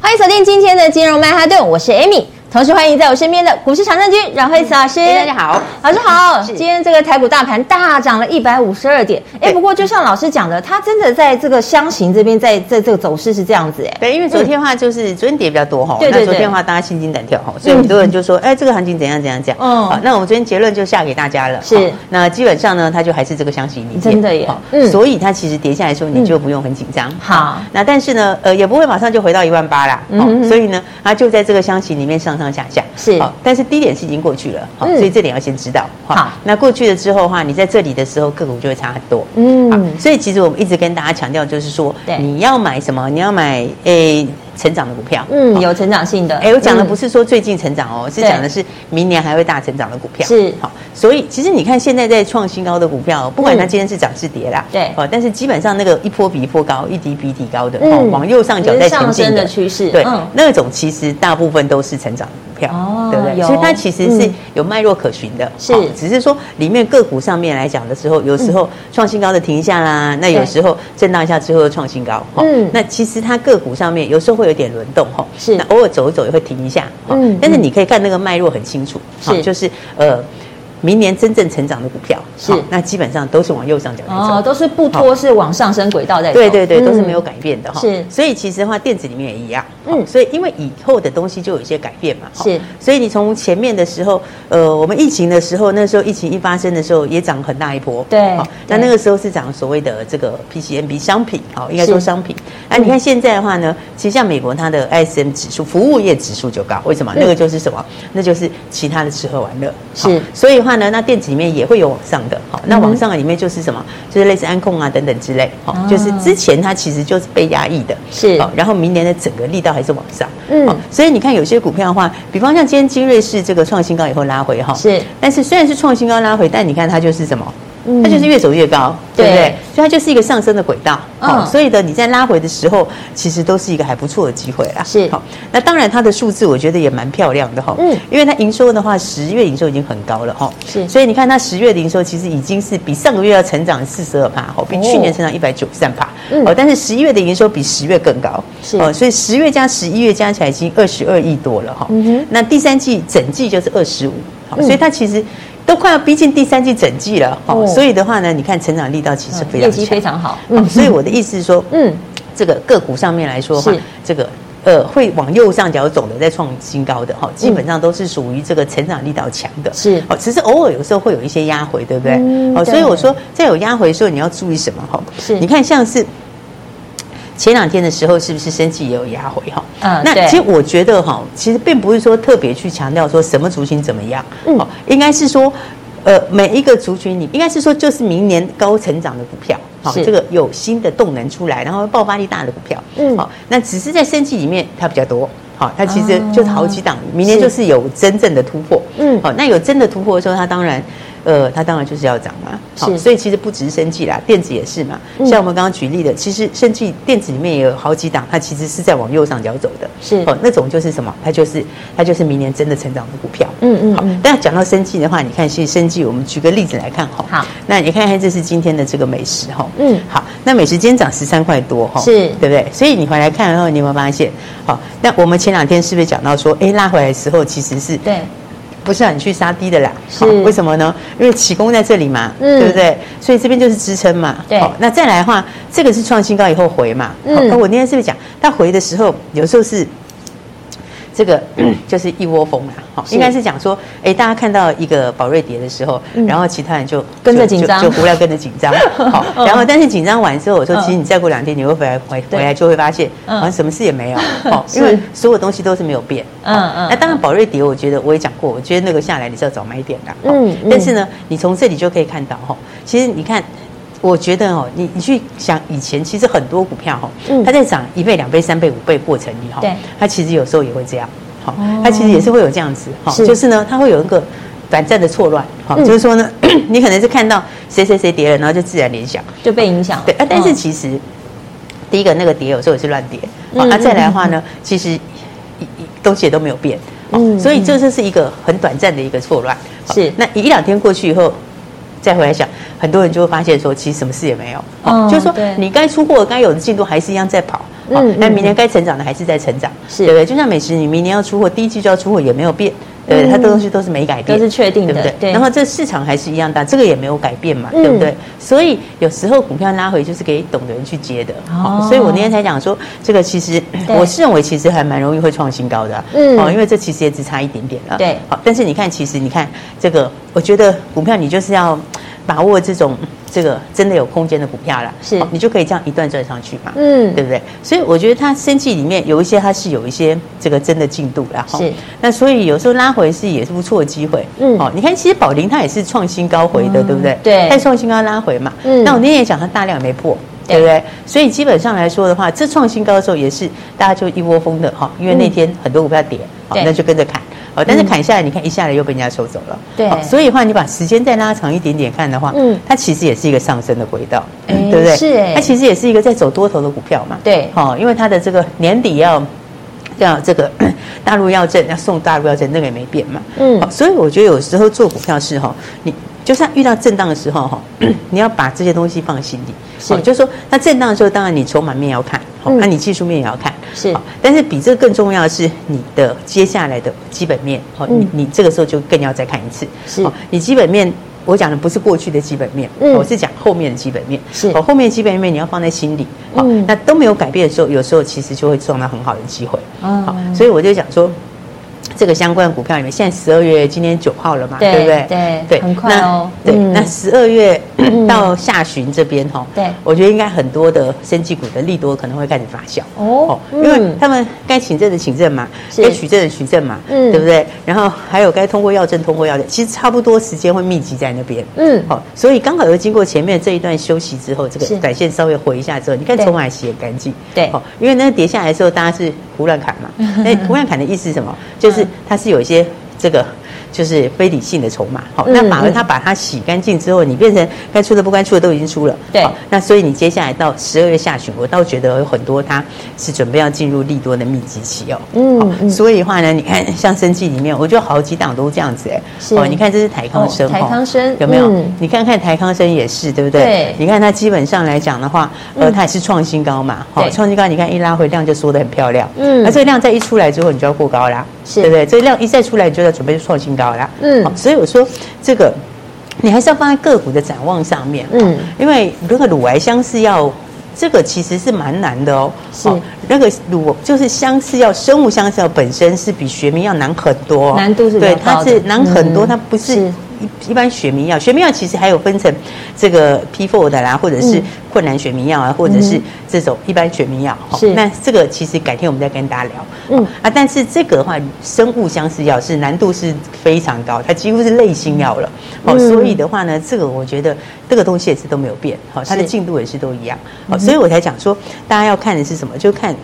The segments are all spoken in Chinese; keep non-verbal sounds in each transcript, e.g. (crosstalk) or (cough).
欢迎锁定今天的金融曼哈顿，我是 Amy。同时欢迎在我身边的股市常胜军阮慧慈老师。大家好，老师好。今天这个台股大盘大涨了一百五十二点。哎，不过就像老师讲的，它真的在这个箱型这边，在在这个走势是这样子哎。对，因为昨天的话就是昨天跌比较多哈。对对对。那昨天的话大家心惊胆跳哈，所以很多人就说，哎，这个行情怎样怎样讲。嗯。好，那我们昨天结论就下给大家了。是。那基本上呢，它就还是这个箱型里面。真的耶。嗯。所以它其实跌下来的时候，你就不用很紧张。好。那但是呢，呃，也不会马上就回到一万八啦。嗯。所以呢，它就在这个箱型里面上上下下。是。好，但是低点是已经过去了，好，所以这点要先知道。好，那过去了之后的话，你在这里的时候个股就会差很多。嗯，所以其实我们一直跟大家强调，就是说，你要买什么？你要买诶。成长的股票，嗯，有成长性的。哎，我讲的不是说最近成长哦，是讲的是明年还会大成长的股票。是，好，所以其实你看现在在创新高的股票，不管它今天是涨是跌啦，对，哦，但是基本上那个一波比一波高，一低比一低高的，哦，往右上角在前进的趋势，对，那种其实大部分都是成长股票，哦，对不对？所以它其实是有脉络可循的，是，只是说里面个股上面来讲的时候，有时候创新高的停一下啦，那有时候震荡一下之后又创新高，嗯，那其实它个股上面有时候会有点轮动，哈。是，那偶尔走一走也会停一下，嗯，但是你可以看那个脉络很清楚，是，就是呃。明年真正成长的股票是，那基本上都是往右上角哦，都是不脱是往上升轨道在走，对对对，都是没有改变的哈。是，所以其实的话，电子里面也一样，嗯，所以因为以后的东西就有一些改变嘛，是，所以你从前面的时候，呃，我们疫情的时候，那时候疫情一发生的时候，也涨很大一波，对，那那个时候是涨所谓的这个 PCMB 商品，好，应该说商品。那，你看现在的话呢，其实像美国它的 ISM 指数，服务业指数就高，为什么？那个就是什么？那就是其他的吃喝玩乐，是，所以。话呢，那电子里面也会有往上的，好，那往上的里面就是什么？就是类似安控啊等等之类，好，就是之前它其实就是被压抑的，是，然后明年的整个力道还是往上，嗯，所以你看有些股票的话，比方像今天金瑞是这个创新高以后拉回哈，是，但是虽然是创新高拉回，但你看它就是什么？它就是越走越高，对不对？所以它就是一个上升的轨道。好，所以呢，你在拉回的时候，其实都是一个还不错的机会啦。是，好，那当然它的数字我觉得也蛮漂亮的哈。嗯，因为它营收的话，十月营收已经很高了哈。是，所以你看它十月的营收其实已经是比上个月要成长四十二趴，哈，比去年成长一百九十三趴。嗯，哦，但是十一月的营收比十月更高。是，哦，所以十月加十一月加起来已经二十二亿多了哈。嗯哼，那第三季整季就是二十五，好，所以它其实。都快要逼近第三季整季了，哦，所以的话呢，你看成长力道其实非常强，业绩非常好。嗯，所以我的意思是说，嗯，这个个股上面来说的话，这个呃会往右上角走的，在创新高的哈，基本上都是属于这个成长力道强的。是，哦，只是偶尔有时候会有一些压回，对不对？哦，所以我说在有压回的时候，你要注意什么？哈，是，你看像是。前两天的时候，是不是生技也有压回哈？嗯，那其实我觉得哈，其实并不是说特别去强调说什么族群怎么样，嗯，应该是说，呃，每一个族群你应该是说，就是明年高成长的股票，好，这个有新的动能出来，然后爆发力大的股票，嗯，好，那只是在生技里面它比较多，好，它其实就是好几档，明年就是有真正的突破，嗯，好，那有真的突破的时候，它当然。呃，它当然就是要涨嘛，好，所以其实不只是生技啦，电子也是嘛。像我们刚刚举例的，其实生技电子里面也有好几档，它其实是在往右上角走的，是哦，那种就是什么？它就是它就是明年真的成长的股票，嗯嗯。好，但讲到生技的话，你看，其实生技，我们举个例子来看哈，好，那你看看这是今天的这个美食哈，嗯，好，那美食今天涨十三块多哈，是对不对？所以你回来看然后，你有没有发现？好，那我们前两天是不是讲到说，哎，拉回来的时候其实是对。不是让你去杀低的啦，是为什么呢？因为起功在这里嘛，嗯、对不对？所以这边就是支撑嘛。对，那再来的话，这个是创新高以后回嘛。嗯，那我那天是不是讲，它回的时候有时候是。这个就是一窝蜂啦，好，应该是讲说，哎，大家看到一个宝瑞蝶的时候，然后其他人就跟着紧张，就不要跟着紧张，好，(laughs) 然后但是紧张完之后，我说，其实你再过两天你会回来回回来就会发现，好像什么事也没有，好，(laughs) 因为所有东西都是没有变，嗯嗯，那当然宝瑞蝶，我觉得我也讲过，我觉得那个下来你是要找买点的，嗯，但是呢，你从这里就可以看到哈，其实你看。我觉得哦，你你去想以前，其实很多股票哈，它在涨一倍、两倍、三倍、五倍过程里哈，对，它其实有时候也会这样，哈，它其实也是会有这样子哈，就是呢，它会有一个短暂的错乱，哈，就是说呢，(clears throat) 你可能是看到谁谁谁跌了，然后就自然联想。就被影响，对啊，但是其实第一个那个跌有时候也是乱跌，好，那再来的话呢，其实东西也都没有变，嗯，所以这就是一个很短暂的一个错乱，是。那一两天过去以后。再回来想，很多人就会发现说，其实什么事也没有，哦，就是说你该出货、该有的进度还是一样在跑，嗯，那明年该成长的还是在成长，是，对不对？就像美食，你明年要出货，第一季就要出货，也没有变，对，它的东西都是没改变，都是确定的，对不对？然后这市场还是一样大，这个也没有改变嘛，对不对？所以有时候股票拉回就是给懂的人去接的，哦，所以我那天才讲说，这个其实我是认为其实还蛮容易会创新高的，嗯，哦，因为这其实也只差一点点了，对，好，但是你看，其实你看这个，我觉得股票你就是要。把握这种这个真的有空间的股票了，是你就可以这样一段赚上去嘛，嗯，对不对？所以我觉得它升绩里面有一些它是有一些这个真的进度了，是。那所以有时候拉回是也是不错的机会，嗯，哦，你看其实宝林它也是创新高回的，对不对？对，它创新高拉回嘛，嗯。那我那天也讲它大量没破，对不对？所以基本上来说的话，这创新高的时候也是大家就一窝蜂的哈，因为那天很多股票跌，好，那就跟着砍。但是砍下来，你看一下来又被人家收走了。对，所以的话，你把时间再拉长一点点看的话，嗯，它其实也是一个上升的轨道，对不对？是，它其实也是一个在走多头的股票嘛。对，好，因为它的这个年底要要这个 (coughs) 大陆要证，要送大陆要证，那个也没变嘛。嗯，好，所以我觉得有时候做股票是哈，你。就算遇到震荡的时候哈，(coughs) 你要把这些东西放心里。是，就是说，那震荡的时候，当然你筹码面要看，好，那你技术面也要看。是，但是比这个更重要的是你的接下来的基本面。好，你你这个时候就更要再看一次。是，你基本面，我讲的不是过去的基本面，我是讲后面的基本面。是，后面的基本面你要放在心里。好，那都没有改变的时候，有时候其实就会撞到很好的机会。好，所以我就讲说。这个相关股票里面，现在十二月今天九号了嘛，对不对？对对，很快哦。对，那十二月到下旬这边哈，对，我觉得应该很多的生技股的利多可能会开始发酵。哦，因为他们该请证的请证嘛，该取证的取证嘛，嗯，对不对？然后还有该通过药证通过药证，其实差不多时间会密集在那边，嗯，好，所以刚好又经过前面这一段休息之后，这个短线稍微回一下之后，你看筹码洗很干净，对，好，因为那跌下来的时候，大家是胡乱砍嘛，(laughs) 那胡乱砍的意思是什么？就是它是有一些这个。就是非理性的筹码，好，那反而它把它洗干净之后，你变成该出的不该出的都已经出了，对，那所以你接下来到十二月下旬，我倒觉得有很多它是准备要进入利多的密集期哦，嗯，所以的话呢，你看像生技里面，我觉得好几档都这样子哎，哦，你看这是台康生，台康生有没有？你看看台康生也是对不对？对，你看它基本上来讲的话，呃，它也是创新高嘛，好，创新高，你看一拉回量就缩得很漂亮，嗯，那这个量再一出来之后，你就要过高啦，是。对不对？这个量一再出来，你就要准备创新高。好了，嗯，所以我说这个，你还是要放在个股的展望上面，嗯，因为如果乳癌相似要，这个其实是蛮难的哦，是。那个乳就是相似药，生物相似药本身是比学名要难很多，难度是对，它是难很多，它不是。一一般学名药，学名药其实还有分成这个 P4 的啦，或者是困难学名药啊，或者是这种一般学名药。是，那这个其实改天我们再跟大家聊。嗯啊，但是这个的话，生物相似药是难度是非常高，它几乎是类型药了。哦，所以的话呢，这个我觉得这个东西也是都没有变，好，它的进度也是都一样。好，所以我才讲说，大家要看的是什么？就看。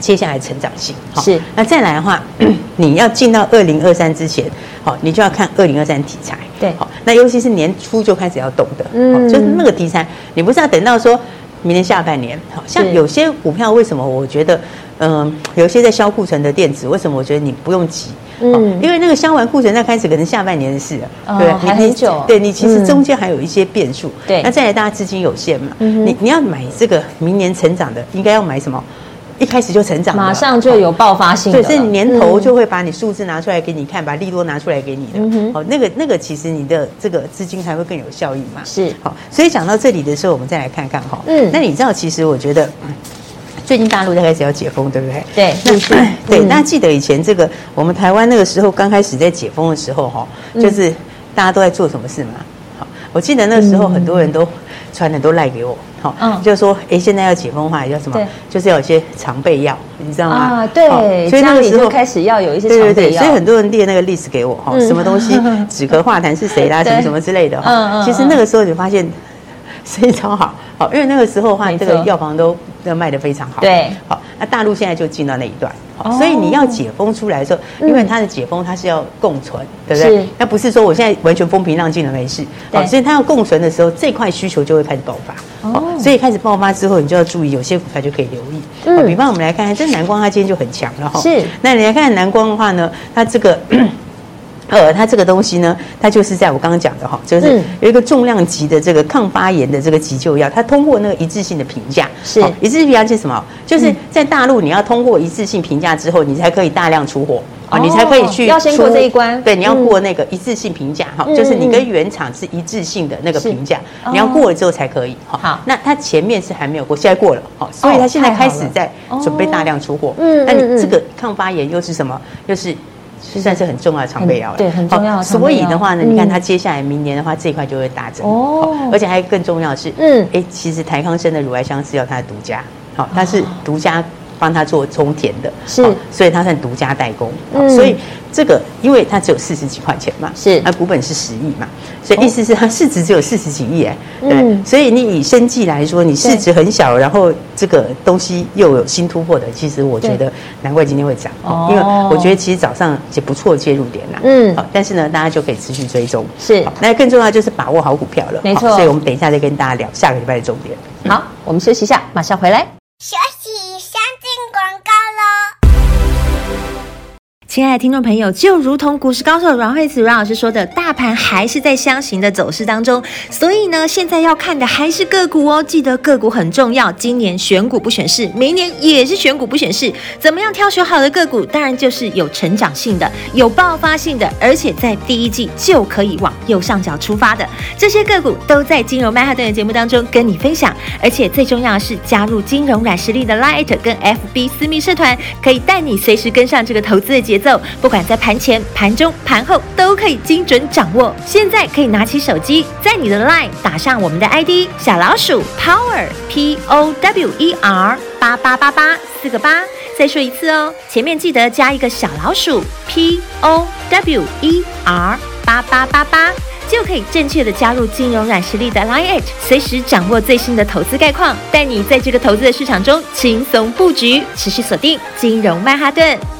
接下来成长性。是，那再来的话，(clears throat) 你要进到二零二三之前，好，你就要看二零二三题材，对，好，那尤其是年初就开始要动的，嗯，就是那个题材，你不是要等到说明年下半年，好像有些股票为什么我觉得，嗯，有些在销库存的电子，为什么我觉得你不用急，嗯，因为那个销完库存再开始，可能下半年的事了，对，还很久，对你其实中间还有一些变数，对，那再来大家资金有限嘛，你你要买这个明年成长的，应该要买什么？一开始就成长，马上就有爆发性的，对，是年头就会把你数字拿出来给你看，把利多拿出来给你的。哦，那个那个，其实你的这个资金才会更有效益嘛。是，好，所以讲到这里的时候，我们再来看看哈。嗯，那你知道，其实我觉得，最近大陆在开始要解封，对不对？对，那 (clears throat) 对，大家记得以前这个我们台湾那个时候刚开始在解封的时候，哈，就是大家都在做什么事嘛？好，我记得那时候很多人都传很多赖给我。好，嗯，就是说，哎，现在要解封的话，叫什么？就是要有些常备药，你知道吗？啊，对，所以那个时候开始要有一些常备药。对对对，所以很多人列那个 list 给我，哈，什么东西止咳化痰是谁啦，什么什么之类的，哈。其实那个时候你发现，生意超好，好，因为那个时候的话，这个药房都都卖的非常好。对，好，那大陆现在就进到那一段，好所以你要解封出来的时候，因为它的解封它是要共存，对不对？那不是说我现在完全风平浪静了没事，好，所以它要共存的时候，这块需求就会开始爆发。哦，所以开始爆发之后，你就要注意，有些股票就可以留意。嗯，比方我们来看看，这南光它今天就很强了哈。是，那你来看南光的话呢，它这个。呃，它这个东西呢，它就是在我刚刚讲的哈，就是有一个重量级的这个抗发炎的这个急救药，它通过那个一致性的评价。是，一致性评价是什么？就是在大陆你要通过一致性评价之后，你才可以大量出货啊，你才可以去要先过这一关。对，你要过那个一致性评价哈，就是你跟原厂是一致性的那个评价，你要过了之后才可以哈。好，那它前面是还没有过，现在过了，好，所以它现在开始在准备大量出货。嗯，那你这个抗发炎又是什么？又是。算是很重要的常备药了，对，很重要的。所以的话呢，你看它接下来明年的话，这一块就会大增哦。而且还更重要的是，嗯，哎，其实台康生的乳癌相是药它的独家，好，它是独家帮他做充填的，是，所以他算独家代工，所以。这个，因为它只有四十几块钱嘛，是，那股本是十亿嘛，所以意思是它市值只有四十几亿哎，对，所以你以生计来说，你市值很小，然后这个东西又有新突破的，其实我觉得难怪今天会涨，因为我觉得其实早上也不错介入点啦，嗯，好，但是呢，大家就可以持续追踪，是，那更重要就是把握好股票了，没错，所以我们等一下再跟大家聊下个礼拜的重点。好，我们休息一下，马上回来。亲爱的听众朋友，就如同股市高手阮慧慈阮老师说的，大盘还是在箱型的走势当中，所以呢，现在要看的还是个股哦。记得个股很重要，今年选股不选市，明年也是选股不选市。怎么样挑选好的个股？当然就是有成长性的、有爆发性的，而且在第一季就可以往右上角出发的这些个股，都在金融曼哈顿的节目当中跟你分享。而且最重要的是，加入金融软实力的 Light 跟 FB 私密社团，可以带你随时跟上这个投资的节奏。不管在盘前、盘中、盘后，都可以精准掌握。现在可以拿起手机，在你的 LINE 打上我们的 ID 小老鼠 Power P O W E R 八八八八四个八。再说一次哦，前面记得加一个小老鼠 P O W E R 八八八八，就可以正确的加入金融软实力的 LINE，随时掌握最新的投资概况，带你在这个投资的市场中轻松布局。持续锁定金融曼哈顿。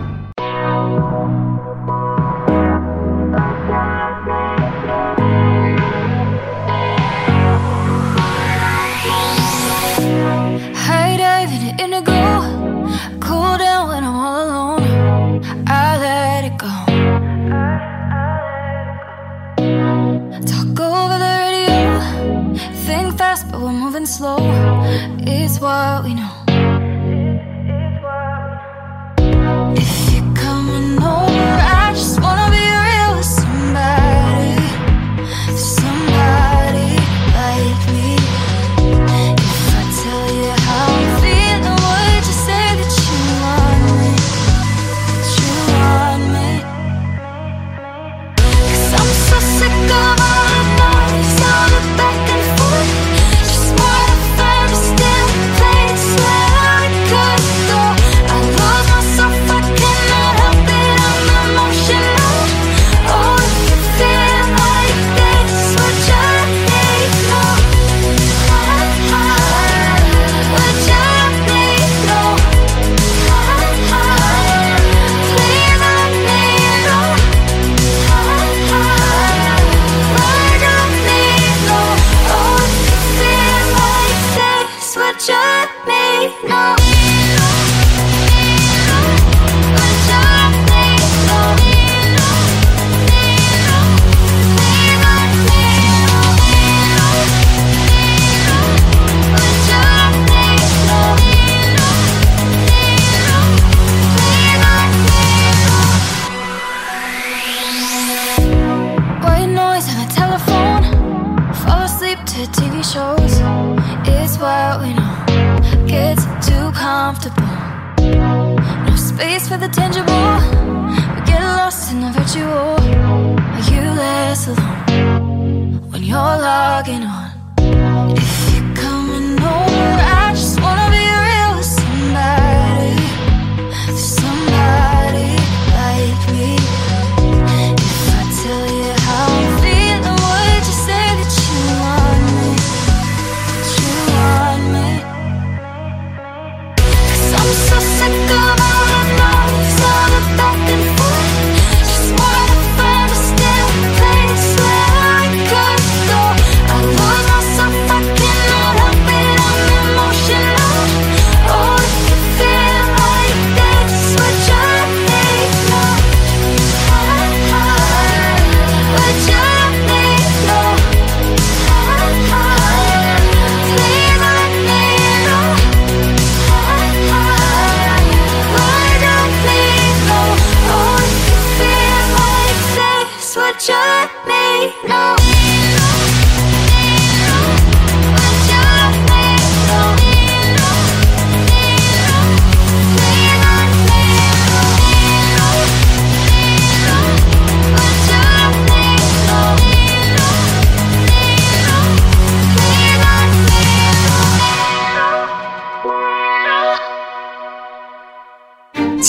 so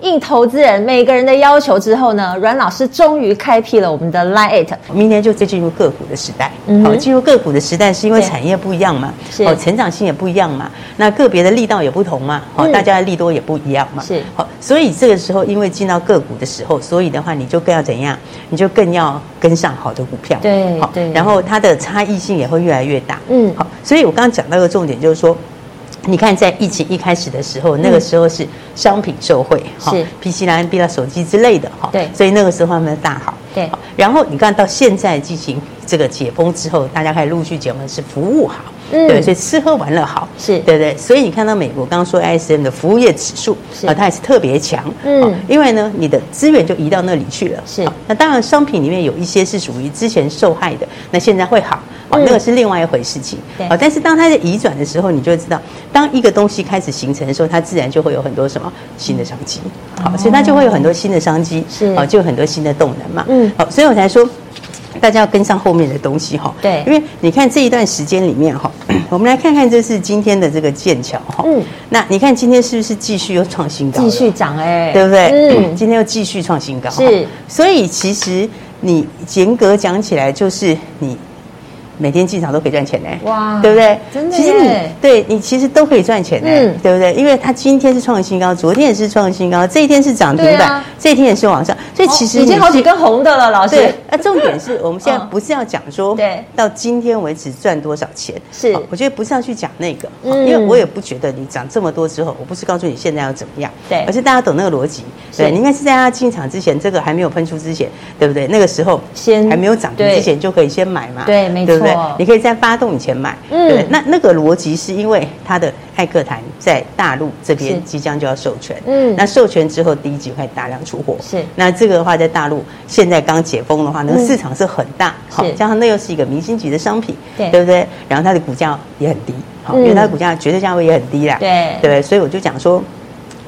应投资人每个人的要求之后呢，阮老师终于开辟了我们的 Line，明年就再进入个股的时代。好、嗯，进入个股的时代是因为产业不一样嘛，哦，成长性也不一样嘛，那个别的力道也不同嘛，好、嗯，大家的力多也不一样嘛，是。好，所以这个时候因为进到个股的时候，所以的话你就更要怎样？你就更要跟上好的股票，对，好，然后它的差异性也会越来越大，嗯，好，所以我刚刚讲到一个重点就是说。你看，在疫情一开始的时候，那个时候是商品受惠，哈，PC 啦、NB 啦、手机之类的，哈，对，所以那个时候他们大好，对。然后你看到现在进行这个解封之后，大家开始陆续解封，是服务好。嗯，对，所以吃喝玩乐好，是对不对？所以你看到美国刚刚说 ISM 的服务业指数啊，它也是特别强，嗯，因为呢，你的资源就移到那里去了，是。那当然，商品里面有一些是属于之前受害的，那现在会好，啊，那个是另外一回事情，对。但是当它在移转的时候，你就会知道，当一个东西开始形成的时候，它自然就会有很多什么新的商机，好，所以它就会有很多新的商机，是。啊，就有很多新的动能嘛，嗯，好，所以我才说。大家要跟上后面的东西哈，对，因为你看这一段时间里面哈，(clears throat) 我们来看看这是今天的这个剑桥哈，嗯，那你看今天是不是继续又创新高？继续涨哎，对不对？嗯，(clears throat) 今天又继续创新高，是，所以其实你严格讲起来就是你。每天进场都可以赚钱呢，哇，对不对？真的，其实你对你其实都可以赚钱呢，嗯，对不对？因为它今天是创新高，昨天也是创新高，这一天是涨停板，啊，这一天也是往上，所以其实，哦，已经好几根红的了，老师。对，那重点是我们现在不是要讲说，对，到今天为止赚多少钱？是，我觉得不是要去讲那个，嗯，因为我也不觉得你涨这么多之后，我不是告诉你现在要怎么样，对，而是大家懂那个逻辑，对，你应该是在他进场之前，这个还没有喷出之前，对不对？那个时候先还没有涨停之前就可以先买嘛，对，没错。对？你可以在发动以前买，嗯，对。那那个逻辑是因为它的艾克坦在大陆这边即将就要授权，嗯，那授权之后第一集会大量出货，是。那这个的话在大陆现在刚解封的话，那个市场是很大，好，加上那又是一个明星级的商品，对，对不对？然后它的股价也很低，好，因为它的股价绝对价位也很低啦，对，对。所以我就讲说，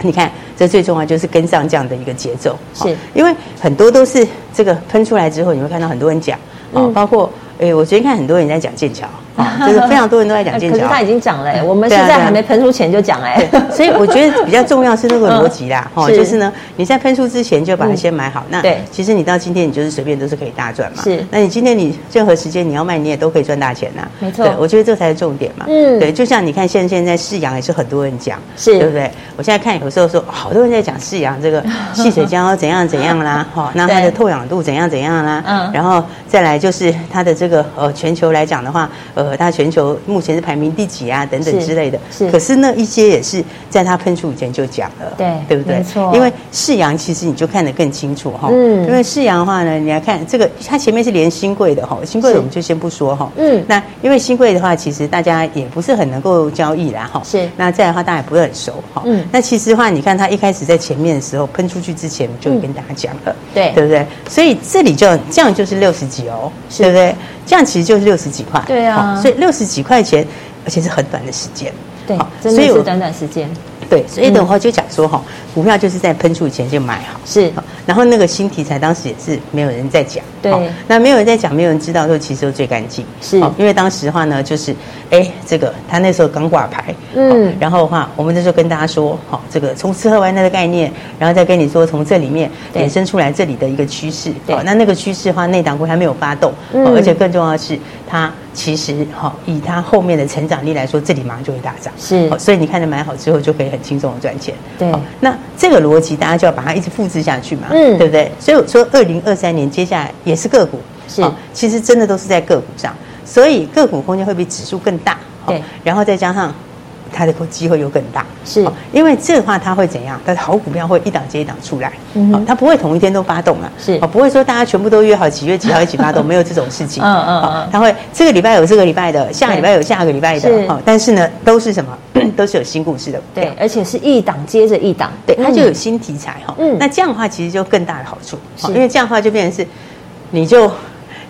你看。这最重要就是跟上这样的一个节奏，是因为很多都是这个喷出来之后，你会看到很多人讲，嗯，包括。哎，我昨天看很多人在讲剑桥，啊 (laughs) 就是非常多人都在讲剑桥。可是它已经涨了，我们现在还没喷出前就讲哎。所以我觉得比较重要是那个逻辑啦，哈，(laughs) 就是呢，你在喷出之前就把它先买好。那其实你到今天你就是随便都是可以大赚嘛。是。那你今天你任何时间你要卖你也都可以赚大钱呐。没错。我觉得这才是重点嘛。嗯。对，就像你看现现在世阳也是很多人讲，是，对不对？我现在看有时候说好多人在讲世阳这个 (laughs) 细水胶怎样怎样啦，(laughs) 哈，那它的透氧度怎样怎样啦，嗯，然后再来就是它的这个呃全球来讲的话，呃，它全球目前是排名第几啊？等等之类的。是。可是那一些也是在它喷出以前就讲了，对，对不对？没错。因为世阳其实你就看得更清楚哈。嗯。因为世阳的话呢，你来看这个，它前面是连新贵的哈，新贵的我们就先不说哈。嗯。那因为新贵的话，其实大家也不是很能够交易啦哈。是。那再来的话，大家也不是很熟哈。嗯。那其实的话，你看它一开始在前面的时候喷出去之前，就跟大家讲了，对，对不对？所以这里就这样就是六十几哦，对不对？这样其实就是六十几块，对啊，所以六十几块钱，而且是很短的时间，对，真的是短短时间。对，所以的话就讲说哈，股票就是在喷出以前就买好，是。然后那个新题材当时也是没有人在讲，对。那没有人在讲，没有人知道，说其实都最干净，是。因为当时的话呢，就是哎，这个他那时候刚挂牌，嗯。然后的话，我们那时候跟大家说，好，这个从吃喝玩乐的概念，然后再跟你说从这里面衍生出来这里的一个趋势，对。那那个趋势的话，内档股还没有发动，嗯。而且更重要的是，它其实哈，以它后面的成长力来说，这里马上就会大涨，是。所以你看着买好之后就可以。很轻松的赚钱，对。那这个逻辑大家就要把它一直复制下去嘛，嗯，对不对？所以我说，二零二三年接下来也是个股，是，其实真的都是在个股上，所以个股空间会比指数更大，对。然后再加上。它的机会又更大，是，因为这个话它会怎样？它的好股票会一档接一档出来，嗯，它不会同一天都发动了，是，不会说大家全部都约好几月几号一起发动，没有这种事情，嗯嗯嗯，它会这个礼拜有这个礼拜的，下个礼拜有下个礼拜的，哦，但是呢，都是什么？都是有新故事的，对，而且是一档接着一档，对，它就有新题材哈，嗯，那这样的话其实就更大的好处，因为这样的话就变成是，你就。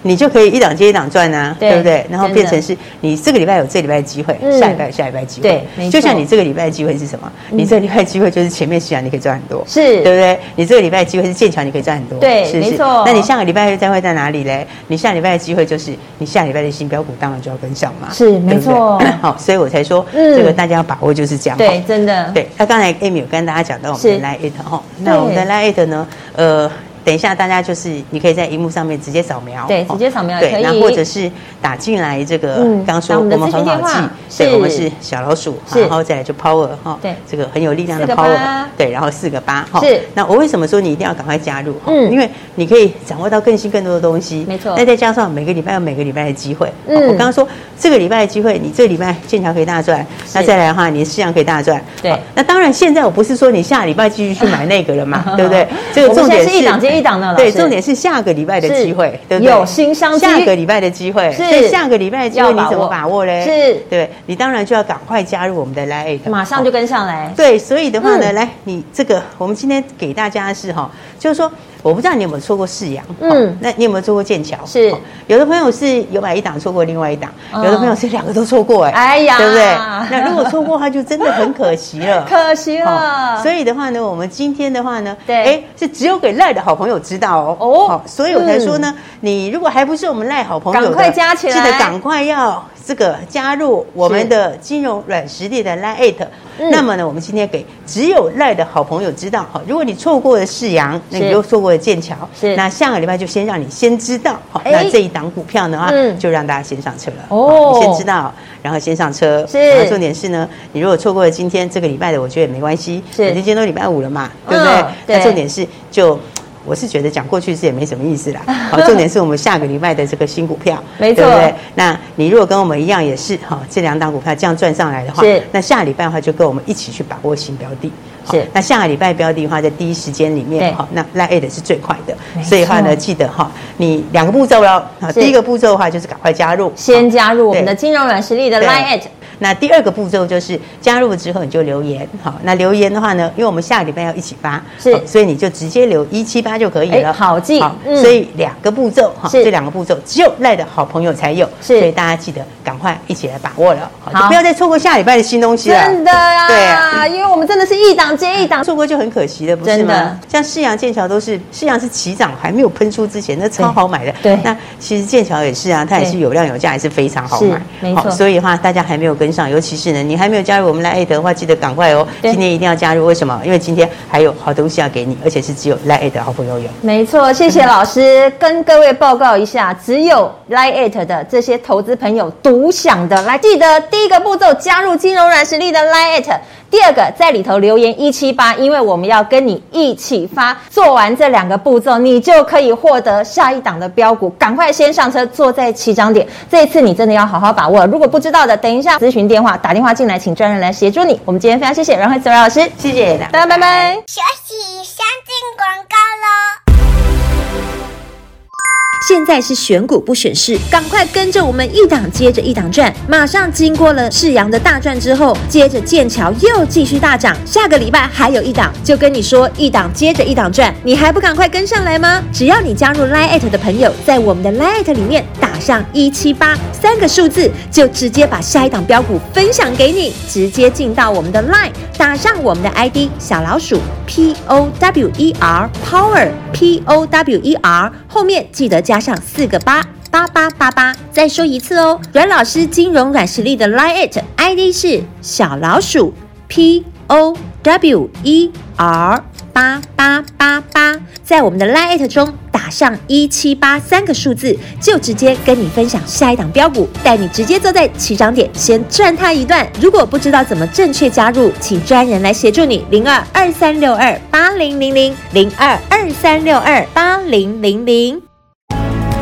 你就可以一档接一档赚啊，对不对？然后变成是你这个礼拜有这礼拜的机会，下礼拜有下礼拜机会。对，就像你这个礼拜的机会是什么？你这个礼拜的机会就是前面市场你可以赚很多，是对不对？你这个礼拜的机会是剑桥，你可以赚很多，对，没错。那你下个礼拜再会在哪里嘞？你下礼拜的机会就是你下礼拜的新标股，当然就要跟上嘛，是没错。(laughs) 好，所以我才说这个大家要把握就是这样。对，真的。对，那刚才 Amy 有跟大家讲到我们的 Line 哈，那我们的 Line 呢，呃。等一下，大家就是你可以在荧幕上面直接扫描，对，直接扫描也可以，那或者是打进来这个，刚刚说我们很好记，对，我们是小老鼠，然后再来就 Power 哈，对，这个很有力量的 Power，对，然后四个八哈，是。那我为什么说你一定要赶快加入？嗯，因为你可以掌握到更新更多的东西，没错。那再加上每个礼拜有每个礼拜的机会，嗯，我刚刚说这个礼拜的机会，你这个礼拜剑桥可以大赚，那再来的话，你的市阳可以大赚，对。那当然，现在我不是说你下礼拜继续去买那个了嘛，(laughs) 对不对？这个重点是一档接。一档呢？对，重点是下个礼拜的机会，对不对？有新商机。下个礼拜的机会，所以下个礼拜的机会你怎么把握嘞？是，对，你当然就要赶快加入我们的 Live，马上就跟上来。对，所以的话呢，来，你这个我们今天给大家的是哈，就是说。我不知道你有没有错过世阳，嗯，那你有没有做过剑桥？是，有的朋友是有买一档错过另外一档，有的朋友是两个都错过，哎，哎呀，对不对？那如果错过的话，就真的很可惜了，可惜了。所以的话呢，我们今天的话呢，对，哎，是只有给赖的好朋友知道哦，哦，所以我才说呢，你如果还不是我们赖好朋友，赶快加起来，记得赶快要这个加入我们的金融软实力的 Line。那么呢，我们今天给只有赖的好朋友知道，好，如果你错过了世阳，那你又错过了剑桥，是，那下个礼拜就先让你先知道，好，那这一档股票呢，啊，就让大家先上车了，哦，你先知道，然后先上车，是，然后重点是呢，你如果错过了今天这个礼拜的，我觉得也没关系，是，今天都礼拜五了嘛，对不对？那重点是就。我是觉得讲过去式也没什么意思啦。(laughs) 好，重点是我们下个礼拜的这个新股票，(laughs) 没错，对不对？那你如果跟我们一样也是哈，这两档股票这样赚上来的话，是。那下礼拜的话就跟我们一起去把握新标的。是。那下个礼拜标的话，在第一时间里面哈，那 LINE@ 是最快的，所以的话呢，记得哈，你两个步骤喽。第一个步骤的话，就是赶快加入，先加入我们的金融软实力的 LINE@。那第二个步骤就是加入了之后你就留言，好，那留言的话呢，因为我们下个礼拜要一起发，是，所以你就直接留一七八就可以了，好记，好，所以两个步骤哈，这两个步骤只有赖的好朋友才有，是，所以大家记得赶快一起来把握了，好，就不要再错过下礼拜的新东西了，真的啊，对。啊，因为我们真的是一档接一档，错过就很可惜的，不是吗？像世阳剑桥都是世阳是起涨还没有喷出之前，那超好买的，对，那其实剑桥也是啊，它也是有量有价，也是非常好买，没错，所以的话大家还没有跟上，尤其是呢。你还没有加入我们来 LINE@ 的话，记得赶快哦！今天一定要加入，为什么？因为今天还有好东西要给你，而且是只有 LINE@ 的好朋友有。没错，谢谢老师，跟各位报告一下，只有 LINE@ 的这些投资朋友独享的。来，记得第一个步骤，加入金融软实力的 LINE@。第二个，在里头留言一七八，因为我们要跟你一起发。做完这两个步骤，你就可以获得下一档的标股。赶快先上车，坐在起涨点。这一次你真的要好好把握。如果不知道的，等一下咨询电话打电话进来，请专人来协助你。我们今天非常谢谢阮慧慈老师，谢谢大家，拜拜拜拜。休息，先进广告喽。现在是选股不选市，赶快跟着我们一档接着一档赚。马上经过了世阳的大赚之后，接着剑桥又继续大涨，下个礼拜还有一档，就跟你说一档接着一档赚，你还不赶快跟上来吗？只要你加入 LINE@ 的朋友，在我们的 LINE@ 里面打上一七八三个数字，就直接把下一档标股分享给你，直接进到我们的 LINE，打上我们的 ID 小老鼠 P O W E R Power P O W E R 后面记得加。上四个八八八八八，再说一次哦。阮老师金融软实力的 LINE@ ID 是小老鼠 P O W E R 八八八八，在我们的 LINE@ 中打上一七八三个数字，就直接跟你分享下一档标股，带你直接坐在起涨点，先赚它一段。如果不知道怎么正确加入，请专人来协助你。零二二三六二八零零零零二二三六二八零零零。